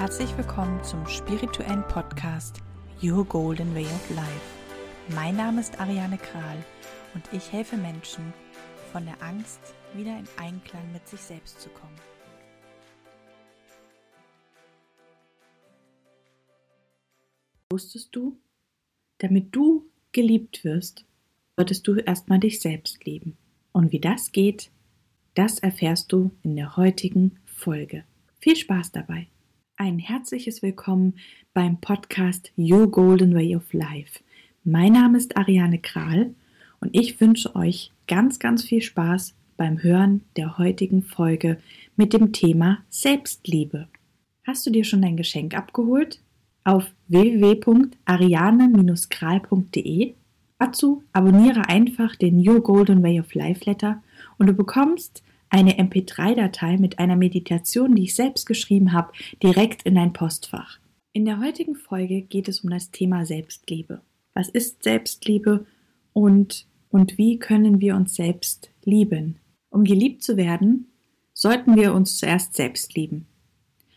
Herzlich willkommen zum spirituellen Podcast Your Golden Way of Life. Mein Name ist Ariane Kral und ich helfe Menschen, von der Angst wieder in Einklang mit sich selbst zu kommen. Wusstest du, damit du geliebt wirst, solltest du erstmal dich selbst lieben. Und wie das geht, das erfährst du in der heutigen Folge. Viel Spaß dabei! Ein herzliches Willkommen beim Podcast Your Golden Way of Life. Mein Name ist Ariane Kral und ich wünsche euch ganz, ganz viel Spaß beim Hören der heutigen Folge mit dem Thema Selbstliebe. Hast du dir schon dein Geschenk abgeholt? Auf www.ariane-kral.de Dazu abonniere einfach den Your Golden Way of Life Letter und du bekommst eine MP3-Datei mit einer Meditation, die ich selbst geschrieben habe, direkt in dein Postfach. In der heutigen Folge geht es um das Thema Selbstliebe. Was ist Selbstliebe und, und wie können wir uns selbst lieben? Um geliebt zu werden, sollten wir uns zuerst selbst lieben.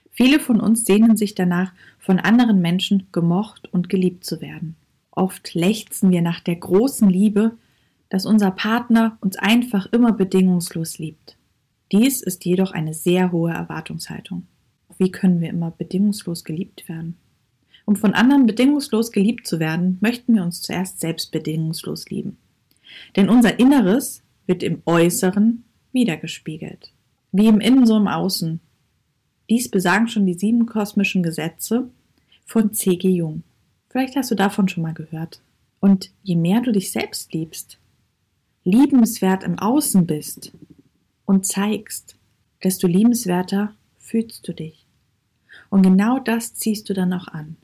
Viele von uns sehnen sich danach, von anderen Menschen gemocht und geliebt zu werden. Oft lechzen wir nach der großen Liebe, dass unser Partner uns einfach immer bedingungslos liebt. Dies ist jedoch eine sehr hohe Erwartungshaltung. Wie können wir immer bedingungslos geliebt werden? Um von anderen bedingungslos geliebt zu werden, möchten wir uns zuerst selbst bedingungslos lieben. Denn unser Inneres wird im Äußeren wiedergespiegelt. Wie im Innen so im Außen. Dies besagen schon die sieben kosmischen Gesetze von C.G. Jung. Vielleicht hast du davon schon mal gehört. Und je mehr du dich selbst liebst, liebenswert im Außen bist, und zeigst, desto liebenswerter fühlst du dich. Und genau das ziehst du dann auch an.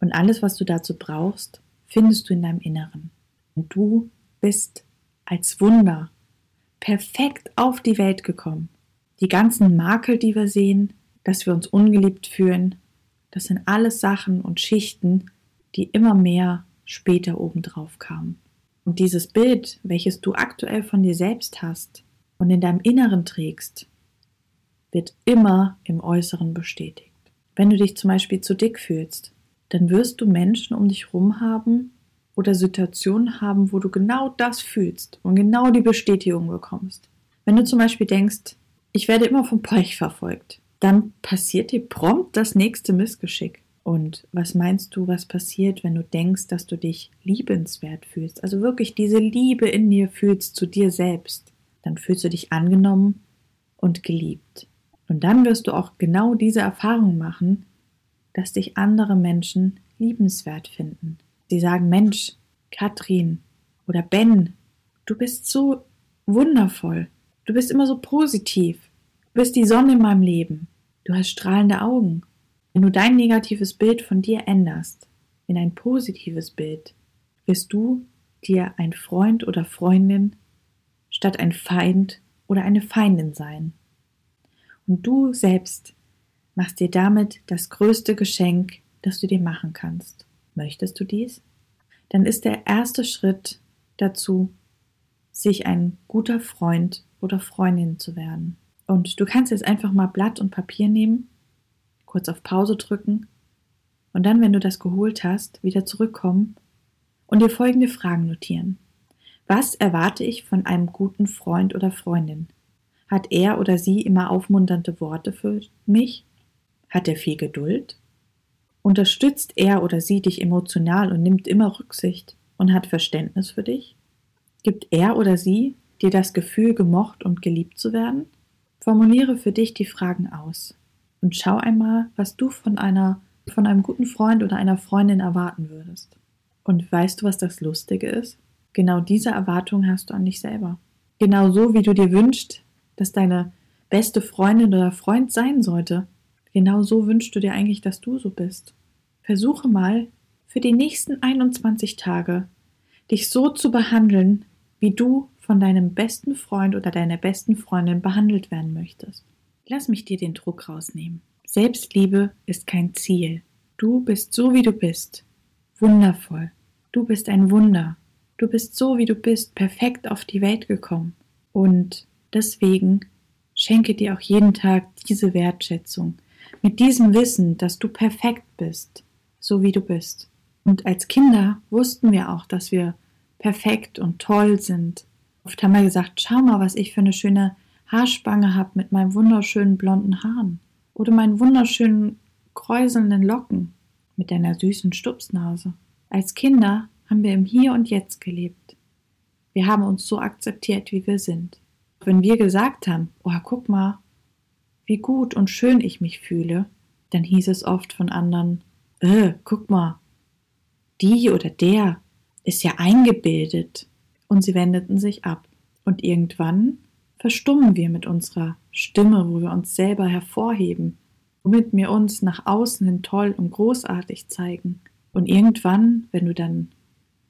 Und alles, was du dazu brauchst, findest du in deinem Inneren. Und du bist als Wunder perfekt auf die Welt gekommen. Die ganzen Makel, die wir sehen, dass wir uns ungeliebt fühlen, das sind alles Sachen und Schichten, die immer mehr später obendrauf kamen. Und dieses Bild, welches du aktuell von dir selbst hast, und in deinem Inneren trägst, wird immer im Äußeren bestätigt. Wenn du dich zum Beispiel zu dick fühlst, dann wirst du Menschen um dich herum haben oder Situationen haben, wo du genau das fühlst und genau die Bestätigung bekommst. Wenn du zum Beispiel denkst, ich werde immer vom Pech verfolgt, dann passiert dir prompt das nächste Missgeschick. Und was meinst du, was passiert, wenn du denkst, dass du dich liebenswert fühlst? Also wirklich diese Liebe in dir fühlst zu dir selbst dann fühlst du dich angenommen und geliebt. Und dann wirst du auch genau diese Erfahrung machen, dass dich andere Menschen liebenswert finden. Sie sagen, Mensch, Katrin oder Ben, du bist so wundervoll. Du bist immer so positiv. Du bist die Sonne in meinem Leben. Du hast strahlende Augen. Wenn du dein negatives Bild von dir änderst in ein positives Bild, wirst du dir ein Freund oder Freundin statt ein Feind oder eine Feindin sein. Und du selbst machst dir damit das größte Geschenk, das du dir machen kannst. Möchtest du dies? Dann ist der erste Schritt dazu, sich ein guter Freund oder Freundin zu werden. Und du kannst jetzt einfach mal Blatt und Papier nehmen, kurz auf Pause drücken und dann, wenn du das geholt hast, wieder zurückkommen und dir folgende Fragen notieren. Was erwarte ich von einem guten Freund oder Freundin? Hat er oder sie immer aufmunternde Worte für mich? Hat er viel Geduld? Unterstützt er oder sie dich emotional und nimmt immer Rücksicht und hat Verständnis für dich? Gibt er oder sie dir das Gefühl, gemocht und geliebt zu werden? Formuliere für dich die Fragen aus und schau einmal, was du von einer von einem guten Freund oder einer Freundin erwarten würdest. Und weißt du, was das Lustige ist? Genau diese Erwartung hast du an dich selber. Genau so, wie du dir wünschst, dass deine beste Freundin oder Freund sein sollte. Genau so wünschst du dir eigentlich, dass du so bist. Versuche mal, für die nächsten 21 Tage dich so zu behandeln, wie du von deinem besten Freund oder deiner besten Freundin behandelt werden möchtest. Lass mich dir den Druck rausnehmen. Selbstliebe ist kein Ziel. Du bist so, wie du bist. Wundervoll. Du bist ein Wunder. Du bist so, wie du bist, perfekt auf die Welt gekommen. Und deswegen schenke dir auch jeden Tag diese Wertschätzung. mit diesem Wissen, dass du perfekt bist, so wie du bist. Und als Kinder wussten wir auch, dass wir perfekt und toll sind. Oft haben wir gesagt, schau mal, was ich für eine schöne Haarspange habe mit meinen wunderschönen blonden Haaren oder meinen wunderschönen kräuselnden Locken mit deiner süßen Stupsnase. Als Kinder haben wir im Hier und Jetzt gelebt. Wir haben uns so akzeptiert, wie wir sind. Wenn wir gesagt haben, oh, guck mal, wie gut und schön ich mich fühle, dann hieß es oft von anderen, äh, guck mal, die oder der ist ja eingebildet. Und sie wendeten sich ab. Und irgendwann verstummen wir mit unserer Stimme, wo wir uns selber hervorheben, womit wir uns nach außen hin toll und großartig zeigen. Und irgendwann, wenn du dann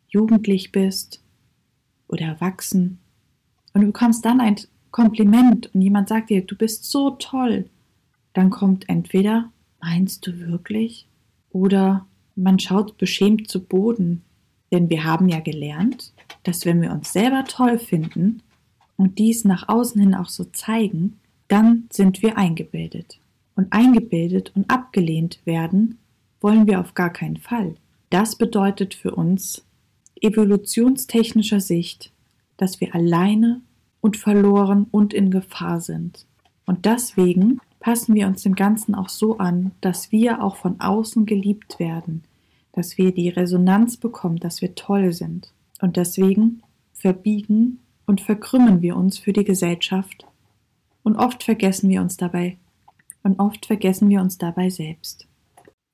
jugendlich bist oder erwachsen und du bekommst dann ein Kompliment und jemand sagt dir, du bist so toll, dann kommt entweder, meinst du wirklich? Oder man schaut beschämt zu Boden. Denn wir haben ja gelernt, dass wenn wir uns selber toll finden und dies nach außen hin auch so zeigen, dann sind wir eingebildet. Und eingebildet und abgelehnt werden wollen wir auf gar keinen Fall. Das bedeutet für uns evolutionstechnischer Sicht, dass wir alleine und verloren und in Gefahr sind. Und deswegen passen wir uns dem Ganzen auch so an, dass wir auch von außen geliebt werden, dass wir die Resonanz bekommen, dass wir toll sind. Und deswegen verbiegen und verkrümmen wir uns für die Gesellschaft. Und oft vergessen wir uns dabei. Und oft vergessen wir uns dabei selbst.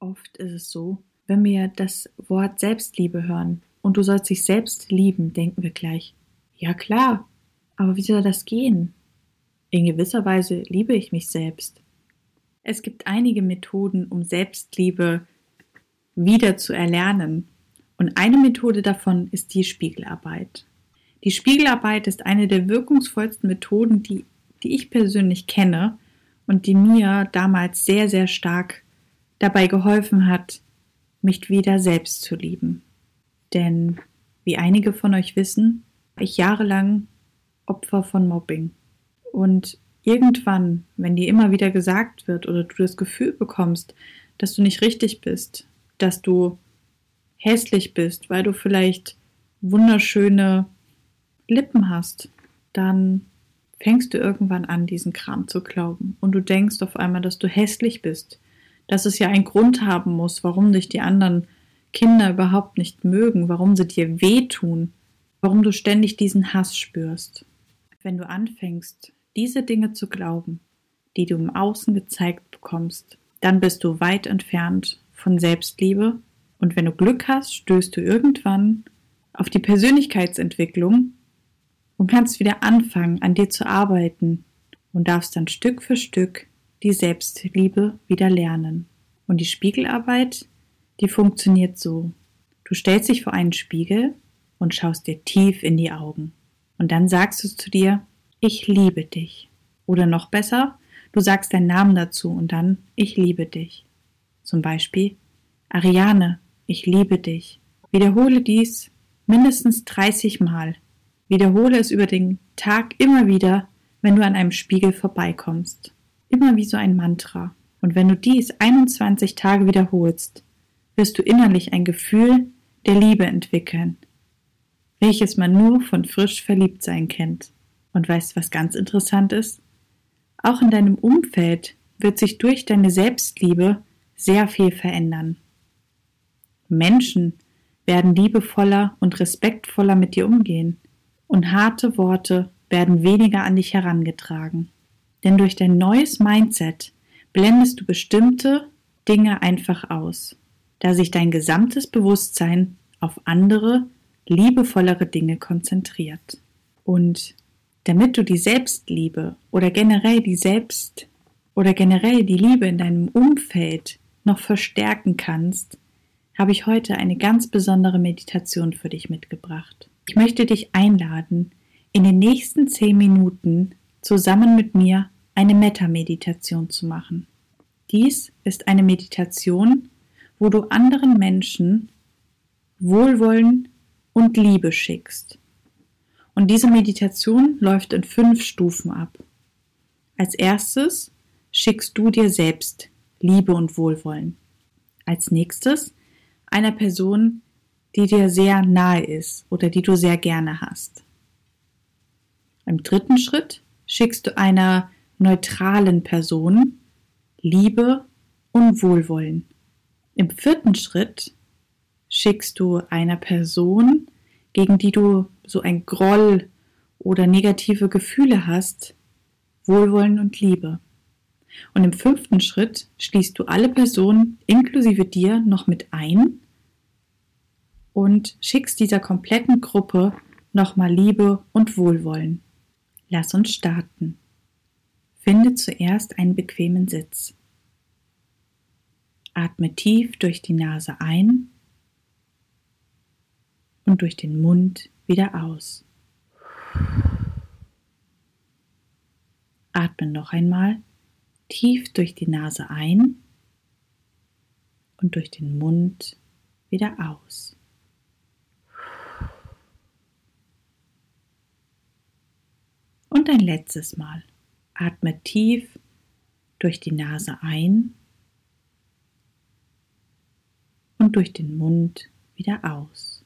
Oft ist es so, wenn wir das Wort Selbstliebe hören und du sollst dich selbst lieben, denken wir gleich. Ja klar, aber wie soll das gehen? In gewisser Weise liebe ich mich selbst. Es gibt einige Methoden, um Selbstliebe wieder zu erlernen. Und eine Methode davon ist die Spiegelarbeit. Die Spiegelarbeit ist eine der wirkungsvollsten Methoden, die, die ich persönlich kenne und die mir damals sehr, sehr stark dabei geholfen hat, mich wieder selbst zu lieben. Denn, wie einige von euch wissen, ich jahrelang Opfer von Mobbing. Und irgendwann, wenn dir immer wieder gesagt wird oder du das Gefühl bekommst, dass du nicht richtig bist, dass du hässlich bist, weil du vielleicht wunderschöne Lippen hast, dann fängst du irgendwann an, diesen Kram zu glauben. Und du denkst auf einmal, dass du hässlich bist. Dass es ja einen Grund haben muss, warum dich die anderen Kinder überhaupt nicht mögen, warum sie dir wehtun, warum du ständig diesen Hass spürst. Wenn du anfängst, diese Dinge zu glauben, die du im Außen gezeigt bekommst, dann bist du weit entfernt von Selbstliebe und wenn du Glück hast, stößt du irgendwann auf die Persönlichkeitsentwicklung und kannst wieder anfangen, an dir zu arbeiten und darfst dann Stück für Stück die Selbstliebe wieder lernen. Und die Spiegelarbeit, die funktioniert so. Du stellst dich vor einen Spiegel und schaust dir tief in die Augen. Und dann sagst du zu dir, ich liebe dich. Oder noch besser, du sagst deinen Namen dazu und dann, ich liebe dich. Zum Beispiel, Ariane, ich liebe dich. Wiederhole dies mindestens 30 Mal. Wiederhole es über den Tag immer wieder, wenn du an einem Spiegel vorbeikommst. Immer wie so ein Mantra. Und wenn du dies 21 Tage wiederholst, wirst du innerlich ein Gefühl der Liebe entwickeln, welches man nur von frisch verliebt sein kennt. Und weißt, was ganz interessant ist? Auch in deinem Umfeld wird sich durch deine Selbstliebe sehr viel verändern. Menschen werden liebevoller und respektvoller mit dir umgehen und harte Worte werden weniger an dich herangetragen. Denn durch dein neues Mindset blendest du bestimmte Dinge einfach aus, da sich dein gesamtes Bewusstsein auf andere liebevollere Dinge konzentriert. Und damit du die Selbstliebe oder generell die Selbst oder generell die Liebe in deinem Umfeld noch verstärken kannst, habe ich heute eine ganz besondere Meditation für dich mitgebracht. Ich möchte dich einladen, in den nächsten zehn Minuten zusammen mit mir eine Metta-Meditation zu machen. Dies ist eine Meditation, wo du anderen Menschen Wohlwollen und Liebe schickst. Und diese Meditation läuft in fünf Stufen ab. Als erstes schickst du dir selbst Liebe und Wohlwollen. Als nächstes einer Person, die dir sehr nahe ist oder die du sehr gerne hast. Im dritten Schritt schickst du einer neutralen Person Liebe und Wohlwollen. Im vierten Schritt schickst du einer Person, gegen die du so ein Groll oder negative Gefühle hast, Wohlwollen und Liebe. Und im fünften Schritt schließt du alle Personen inklusive dir noch mit ein und schickst dieser kompletten Gruppe nochmal Liebe und Wohlwollen. Lass uns starten. Finde zuerst einen bequemen Sitz. Atme tief durch die Nase ein und durch den Mund wieder aus. Atme noch einmal tief durch die Nase ein und durch den Mund wieder aus. Und ein letztes Mal. Atme tief durch die Nase ein und durch den Mund wieder aus.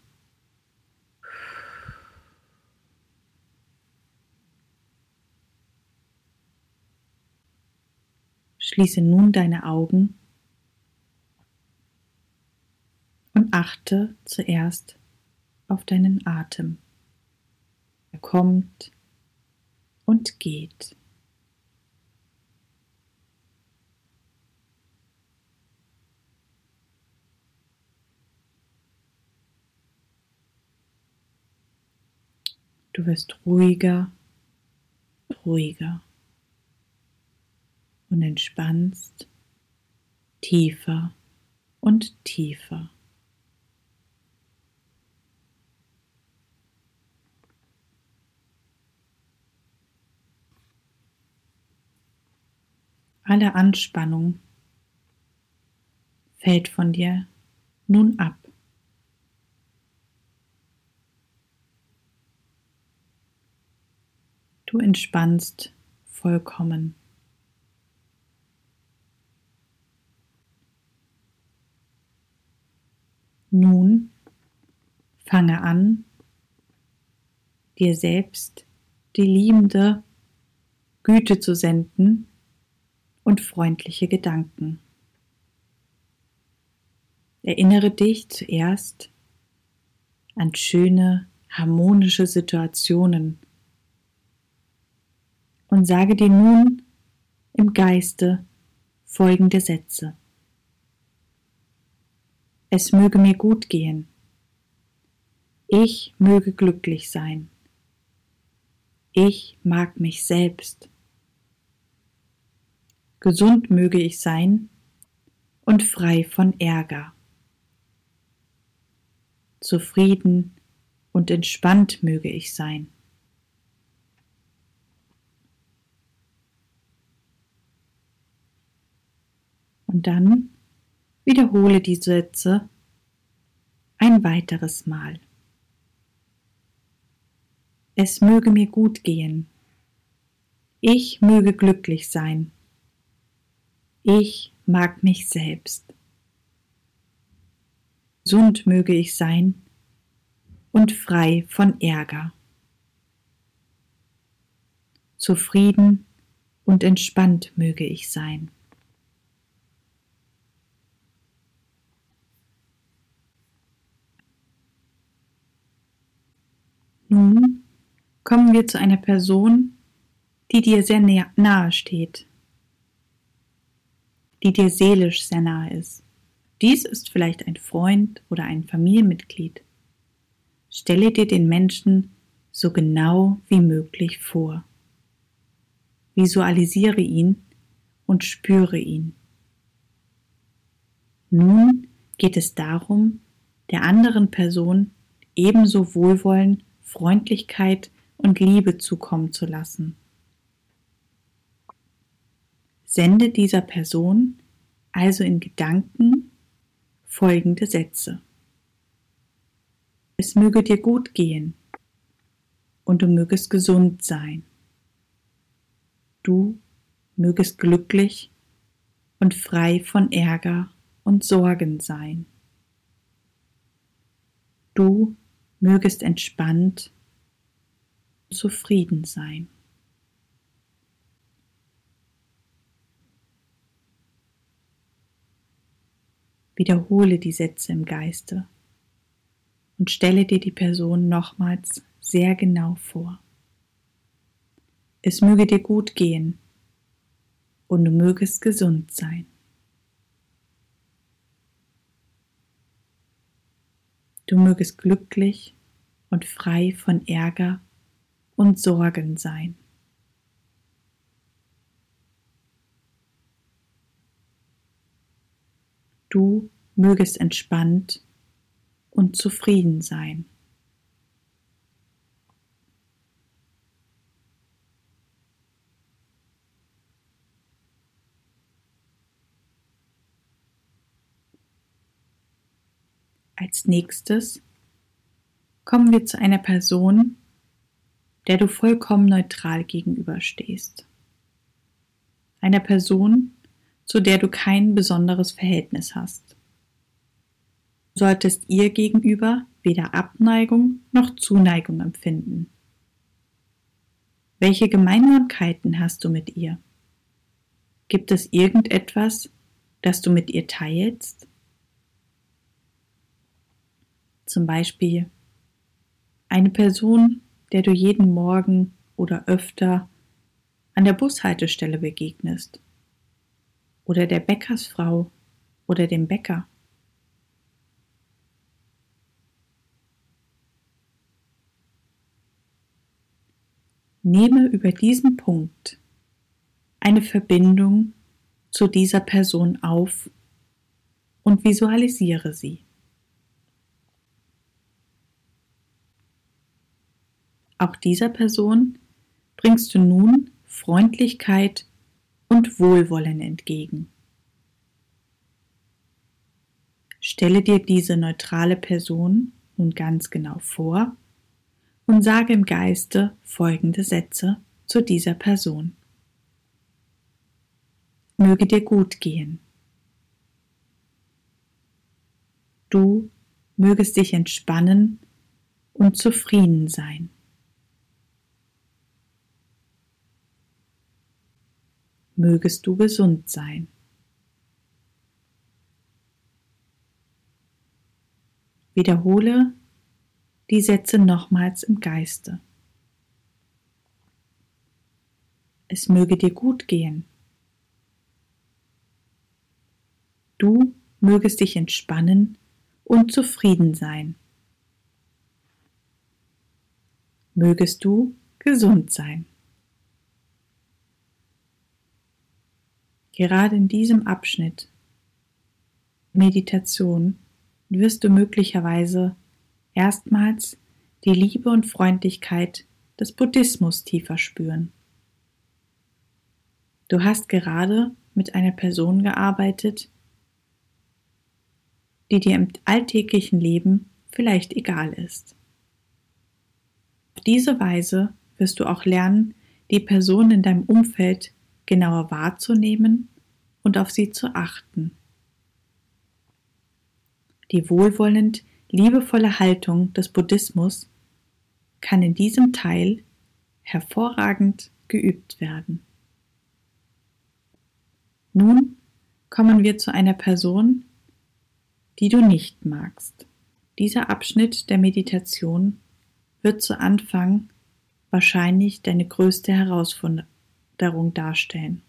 Schließe nun deine Augen und achte zuerst auf deinen Atem. Er kommt und geht. Du wirst ruhiger, ruhiger und entspannst tiefer und tiefer. Alle Anspannung fällt von dir nun ab. Entspannst vollkommen. Nun fange an, dir selbst die liebende Güte zu senden und freundliche Gedanken. Erinnere dich zuerst an schöne, harmonische Situationen und sage dir nun im Geiste folgende Sätze. Es möge mir gut gehen. Ich möge glücklich sein. Ich mag mich selbst. Gesund möge ich sein und frei von Ärger. Zufrieden und entspannt möge ich sein. Und dann Wiederhole die Sätze ein weiteres Mal. Es möge mir gut gehen. Ich möge glücklich sein. Ich mag mich selbst. Gesund möge ich sein und frei von Ärger. Zufrieden und entspannt möge ich sein. Nun kommen wir zu einer Person, die dir sehr nahe steht, die dir seelisch sehr nahe ist. Dies ist vielleicht ein Freund oder ein Familienmitglied. Stelle dir den Menschen so genau wie möglich vor. Visualisiere ihn und spüre ihn. Nun geht es darum, der anderen Person ebenso Wohlwollen Freundlichkeit und Liebe zukommen zu lassen. Sende dieser Person also in Gedanken folgende Sätze. Es möge dir gut gehen und du mögest gesund sein. Du mögest glücklich und frei von Ärger und Sorgen sein. Du mögest entspannt zufrieden sein. Wiederhole die Sätze im Geiste und stelle dir die Person nochmals sehr genau vor. Es möge dir gut gehen und du mögest gesund sein. Du mögest glücklich und frei von Ärger und Sorgen sein. Du mögest entspannt und zufrieden sein. Als nächstes kommen wir zu einer Person, der du vollkommen neutral gegenüberstehst. Einer Person, zu der du kein besonderes Verhältnis hast. Du solltest ihr gegenüber weder Abneigung noch Zuneigung empfinden. Welche Gemeinsamkeiten hast du mit ihr? Gibt es irgendetwas, das du mit ihr teilst? Zum Beispiel eine Person, der du jeden Morgen oder öfter an der Bushaltestelle begegnest oder der Bäckersfrau oder dem Bäcker. Nehme über diesen Punkt eine Verbindung zu dieser Person auf und visualisiere sie. Auch dieser Person bringst du nun Freundlichkeit und Wohlwollen entgegen. Stelle dir diese neutrale Person nun ganz genau vor und sage im Geiste folgende Sätze zu dieser Person. Möge dir gut gehen. Du mögest dich entspannen und zufrieden sein. Mögest du gesund sein. Wiederhole die Sätze nochmals im Geiste. Es möge dir gut gehen. Du mögest dich entspannen und zufrieden sein. Mögest du gesund sein. Gerade in diesem Abschnitt Meditation wirst du möglicherweise erstmals die Liebe und Freundlichkeit des Buddhismus tiefer spüren. Du hast gerade mit einer Person gearbeitet, die dir im alltäglichen Leben vielleicht egal ist. Auf diese Weise wirst du auch lernen, die Person in deinem Umfeld genauer wahrzunehmen und auf sie zu achten. Die wohlwollend liebevolle Haltung des Buddhismus kann in diesem Teil hervorragend geübt werden. Nun kommen wir zu einer Person, die du nicht magst. Dieser Abschnitt der Meditation wird zu Anfang wahrscheinlich deine größte Herausforderung Darum darstellen.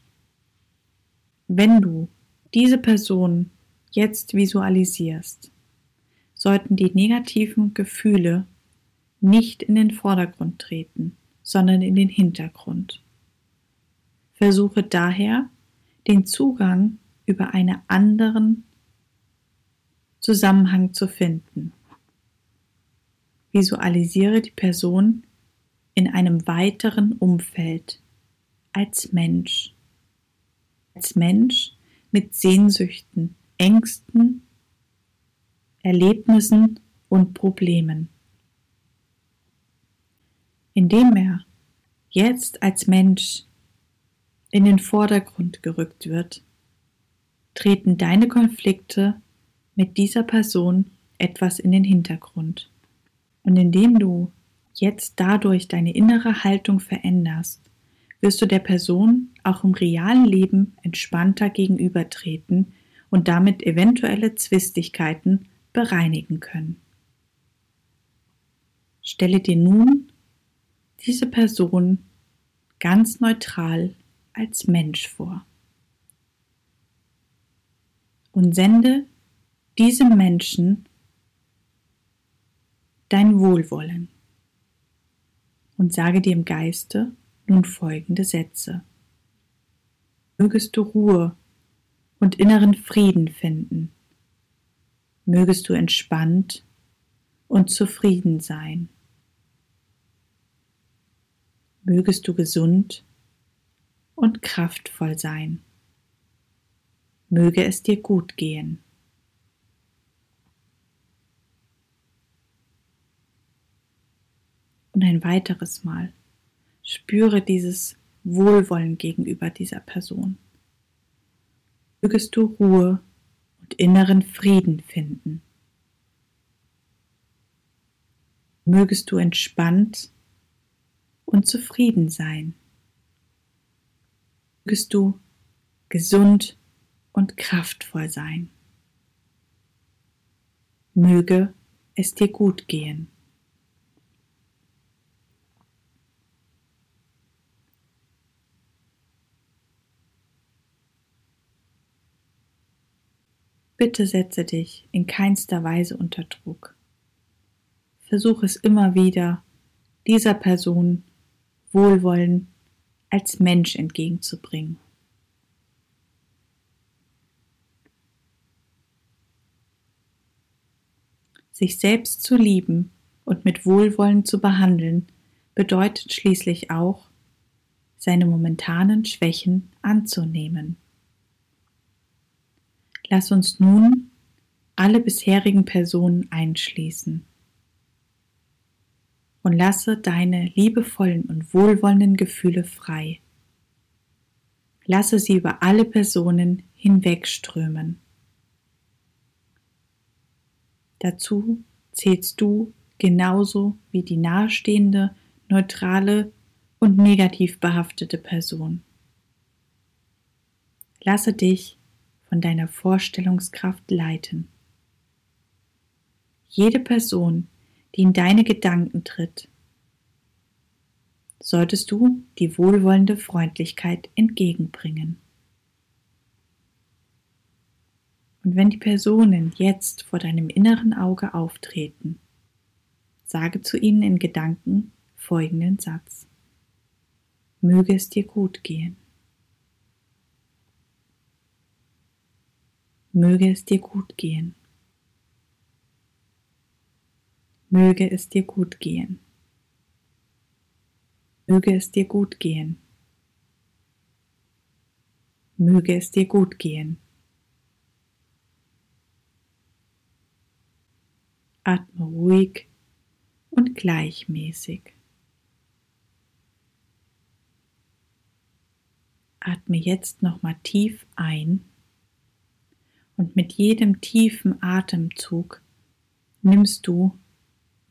Wenn du diese Person jetzt visualisierst, sollten die negativen Gefühle nicht in den Vordergrund treten, sondern in den Hintergrund. Versuche daher, den Zugang über einen anderen Zusammenhang zu finden. Visualisiere die Person in einem weiteren Umfeld, als Mensch. Als Mensch mit Sehnsüchten, Ängsten, Erlebnissen und Problemen. Indem er jetzt als Mensch in den Vordergrund gerückt wird, treten deine Konflikte mit dieser Person etwas in den Hintergrund. Und indem du jetzt dadurch deine innere Haltung veränderst, wirst du der Person auch im realen Leben entspannter gegenübertreten und damit eventuelle Zwistigkeiten bereinigen können. Stelle dir nun diese Person ganz neutral als Mensch vor und sende diesem Menschen dein Wohlwollen und sage dir im Geiste nun folgende Sätze. Mögest du Ruhe und inneren Frieden finden. Mögest du entspannt und zufrieden sein. Mögest du gesund und kraftvoll sein. Möge es dir gut gehen. Und ein weiteres Mal spüre dieses Wohlwollen gegenüber dieser Person. Mögest du Ruhe und inneren Frieden finden. Mögest du entspannt und zufrieden sein. Mögest du gesund und kraftvoll sein. Möge es dir gut gehen. Bitte setze dich in keinster Weise unter Druck. Versuch es immer wieder, dieser Person Wohlwollen als Mensch entgegenzubringen. Sich selbst zu lieben und mit Wohlwollen zu behandeln, bedeutet schließlich auch, seine momentanen Schwächen anzunehmen. Lass uns nun alle bisherigen Personen einschließen und lasse deine liebevollen und wohlwollenden Gefühle frei. Lasse sie über alle Personen hinwegströmen. Dazu zählst du genauso wie die nahestehende, neutrale und negativ behaftete Person. Lasse dich von deiner Vorstellungskraft leiten. Jede Person, die in deine Gedanken tritt, solltest du die wohlwollende Freundlichkeit entgegenbringen. Und wenn die Personen jetzt vor deinem inneren Auge auftreten, sage zu ihnen in Gedanken folgenden Satz. Möge es dir gut gehen. Möge es dir gut gehen. Möge es dir gut gehen. Möge es dir gut gehen. Möge es dir gut gehen. Atme ruhig und gleichmäßig. Atme jetzt nochmal tief ein und mit jedem tiefen Atemzug nimmst du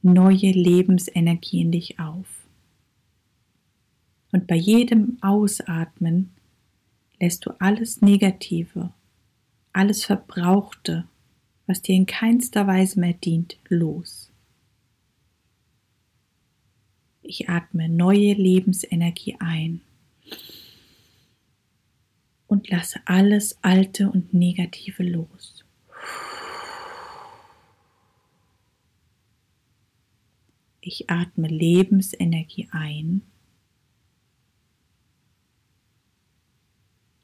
neue Lebensenergie in dich auf. Und bei jedem Ausatmen lässt du alles Negative, alles Verbrauchte, was dir in keinster Weise mehr dient, los. Ich atme neue Lebensenergie ein und lasse alles Alte und Negative los. Ich atme Lebensenergie ein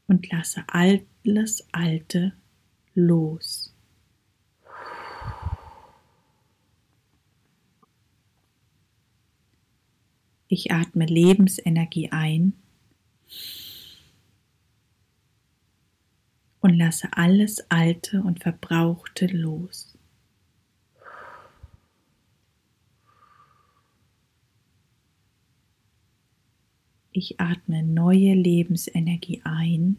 und lasse alles Alte los. Ich atme Lebensenergie ein und lasse alles Alte und Verbrauchte los. Ich atme neue Lebensenergie ein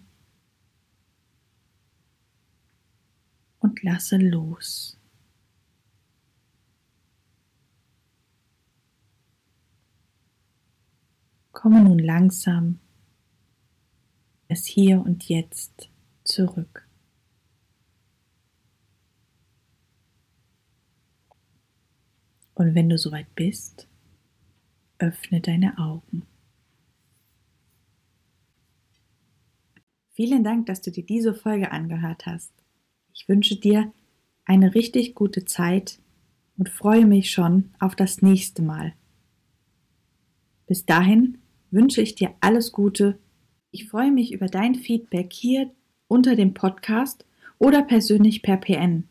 lasse los. Komme nun langsam es hier und jetzt zurück. Und wenn du soweit bist, öffne deine Augen. Vielen Dank, dass du dir diese Folge angehört hast. Ich wünsche dir eine richtig gute Zeit und freue mich schon auf das nächste Mal. Bis dahin wünsche ich dir alles Gute. Ich freue mich über dein Feedback hier unter dem Podcast oder persönlich per PN.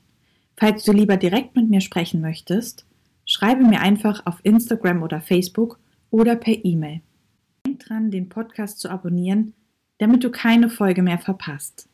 Falls du lieber direkt mit mir sprechen möchtest, schreibe mir einfach auf Instagram oder Facebook oder per E-Mail. Denk dran, den Podcast zu abonnieren, damit du keine Folge mehr verpasst.